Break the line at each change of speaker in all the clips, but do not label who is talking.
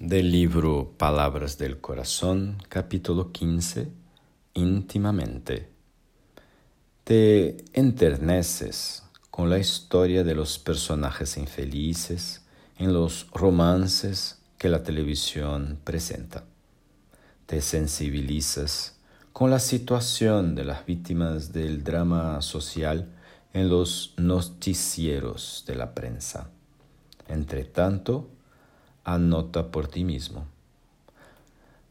Del libro Palabras del Corazón, capítulo 15, íntimamente. Te enterneces con la historia de los personajes infelices en los romances que la televisión presenta. Te sensibilizas con la situación de las víctimas del drama social en los noticieros de la prensa. Entre tanto, anota por ti mismo.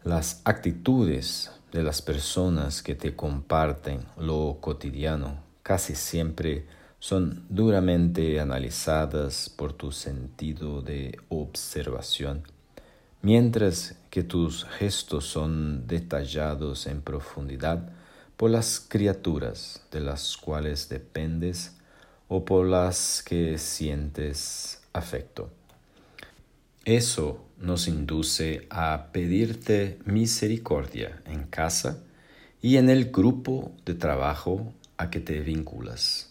Las actitudes de las personas que te comparten lo cotidiano casi siempre son duramente analizadas por tu sentido de observación, mientras que tus gestos son detallados en profundidad por las criaturas de las cuales dependes o por las que sientes afecto. Eso nos induce a pedirte misericordia en casa y en el grupo de trabajo a que te vinculas.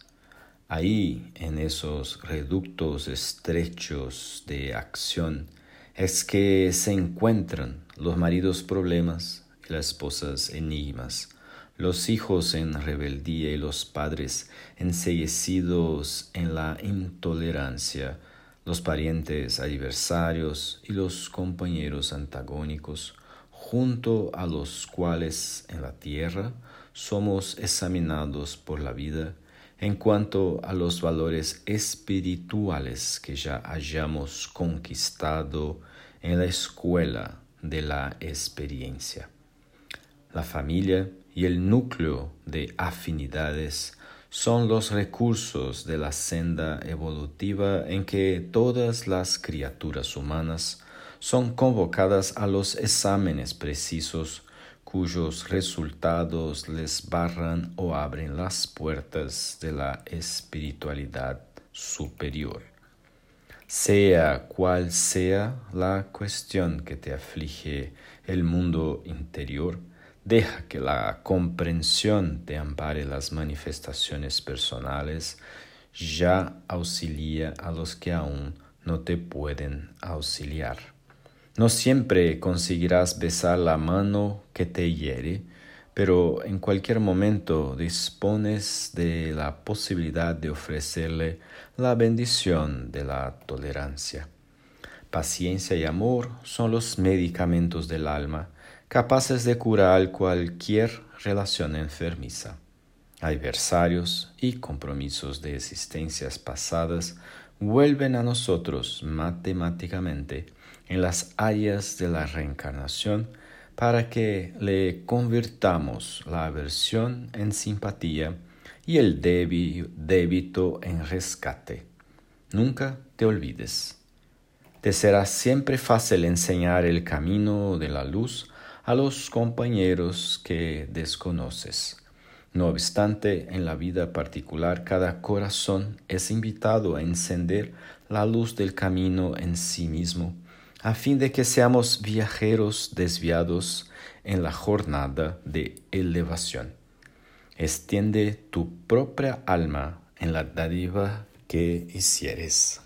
Ahí, en esos reductos estrechos de acción, es que se encuentran los maridos problemas y las esposas enigmas, los hijos en rebeldía y los padres enseguecidos en la intolerancia, los parientes adversarios y los compañeros antagónicos, junto a los cuales en la tierra somos examinados por la vida en cuanto a los valores espirituales que ya hayamos conquistado en la escuela de la experiencia. La familia y el núcleo de afinidades son los recursos de la senda evolutiva en que todas las criaturas humanas son convocadas a los exámenes precisos cuyos resultados les barran o abren las puertas de la espiritualidad superior. Sea cual sea la cuestión que te aflige el mundo interior, Deja que la comprensión te ampare las manifestaciones personales, ya auxilia a los que aún no te pueden auxiliar. No siempre conseguirás besar la mano que te hiere, pero en cualquier momento dispones de la posibilidad de ofrecerle la bendición de la tolerancia. Paciencia y amor son los medicamentos del alma, capaces de curar cualquier relación enfermiza. Adversarios y compromisos de existencias pasadas vuelven a nosotros matemáticamente en las áreas de la reencarnación para que le convirtamos la aversión en simpatía y el débito en rescate. Nunca te olvides. Te será siempre fácil enseñar el camino de la luz a los compañeros que desconoces. No obstante, en la vida particular cada corazón es invitado a encender la luz del camino en sí mismo, a fin de que seamos viajeros desviados en la jornada de elevación. Extiende tu propia alma en la dádiva que hicieres.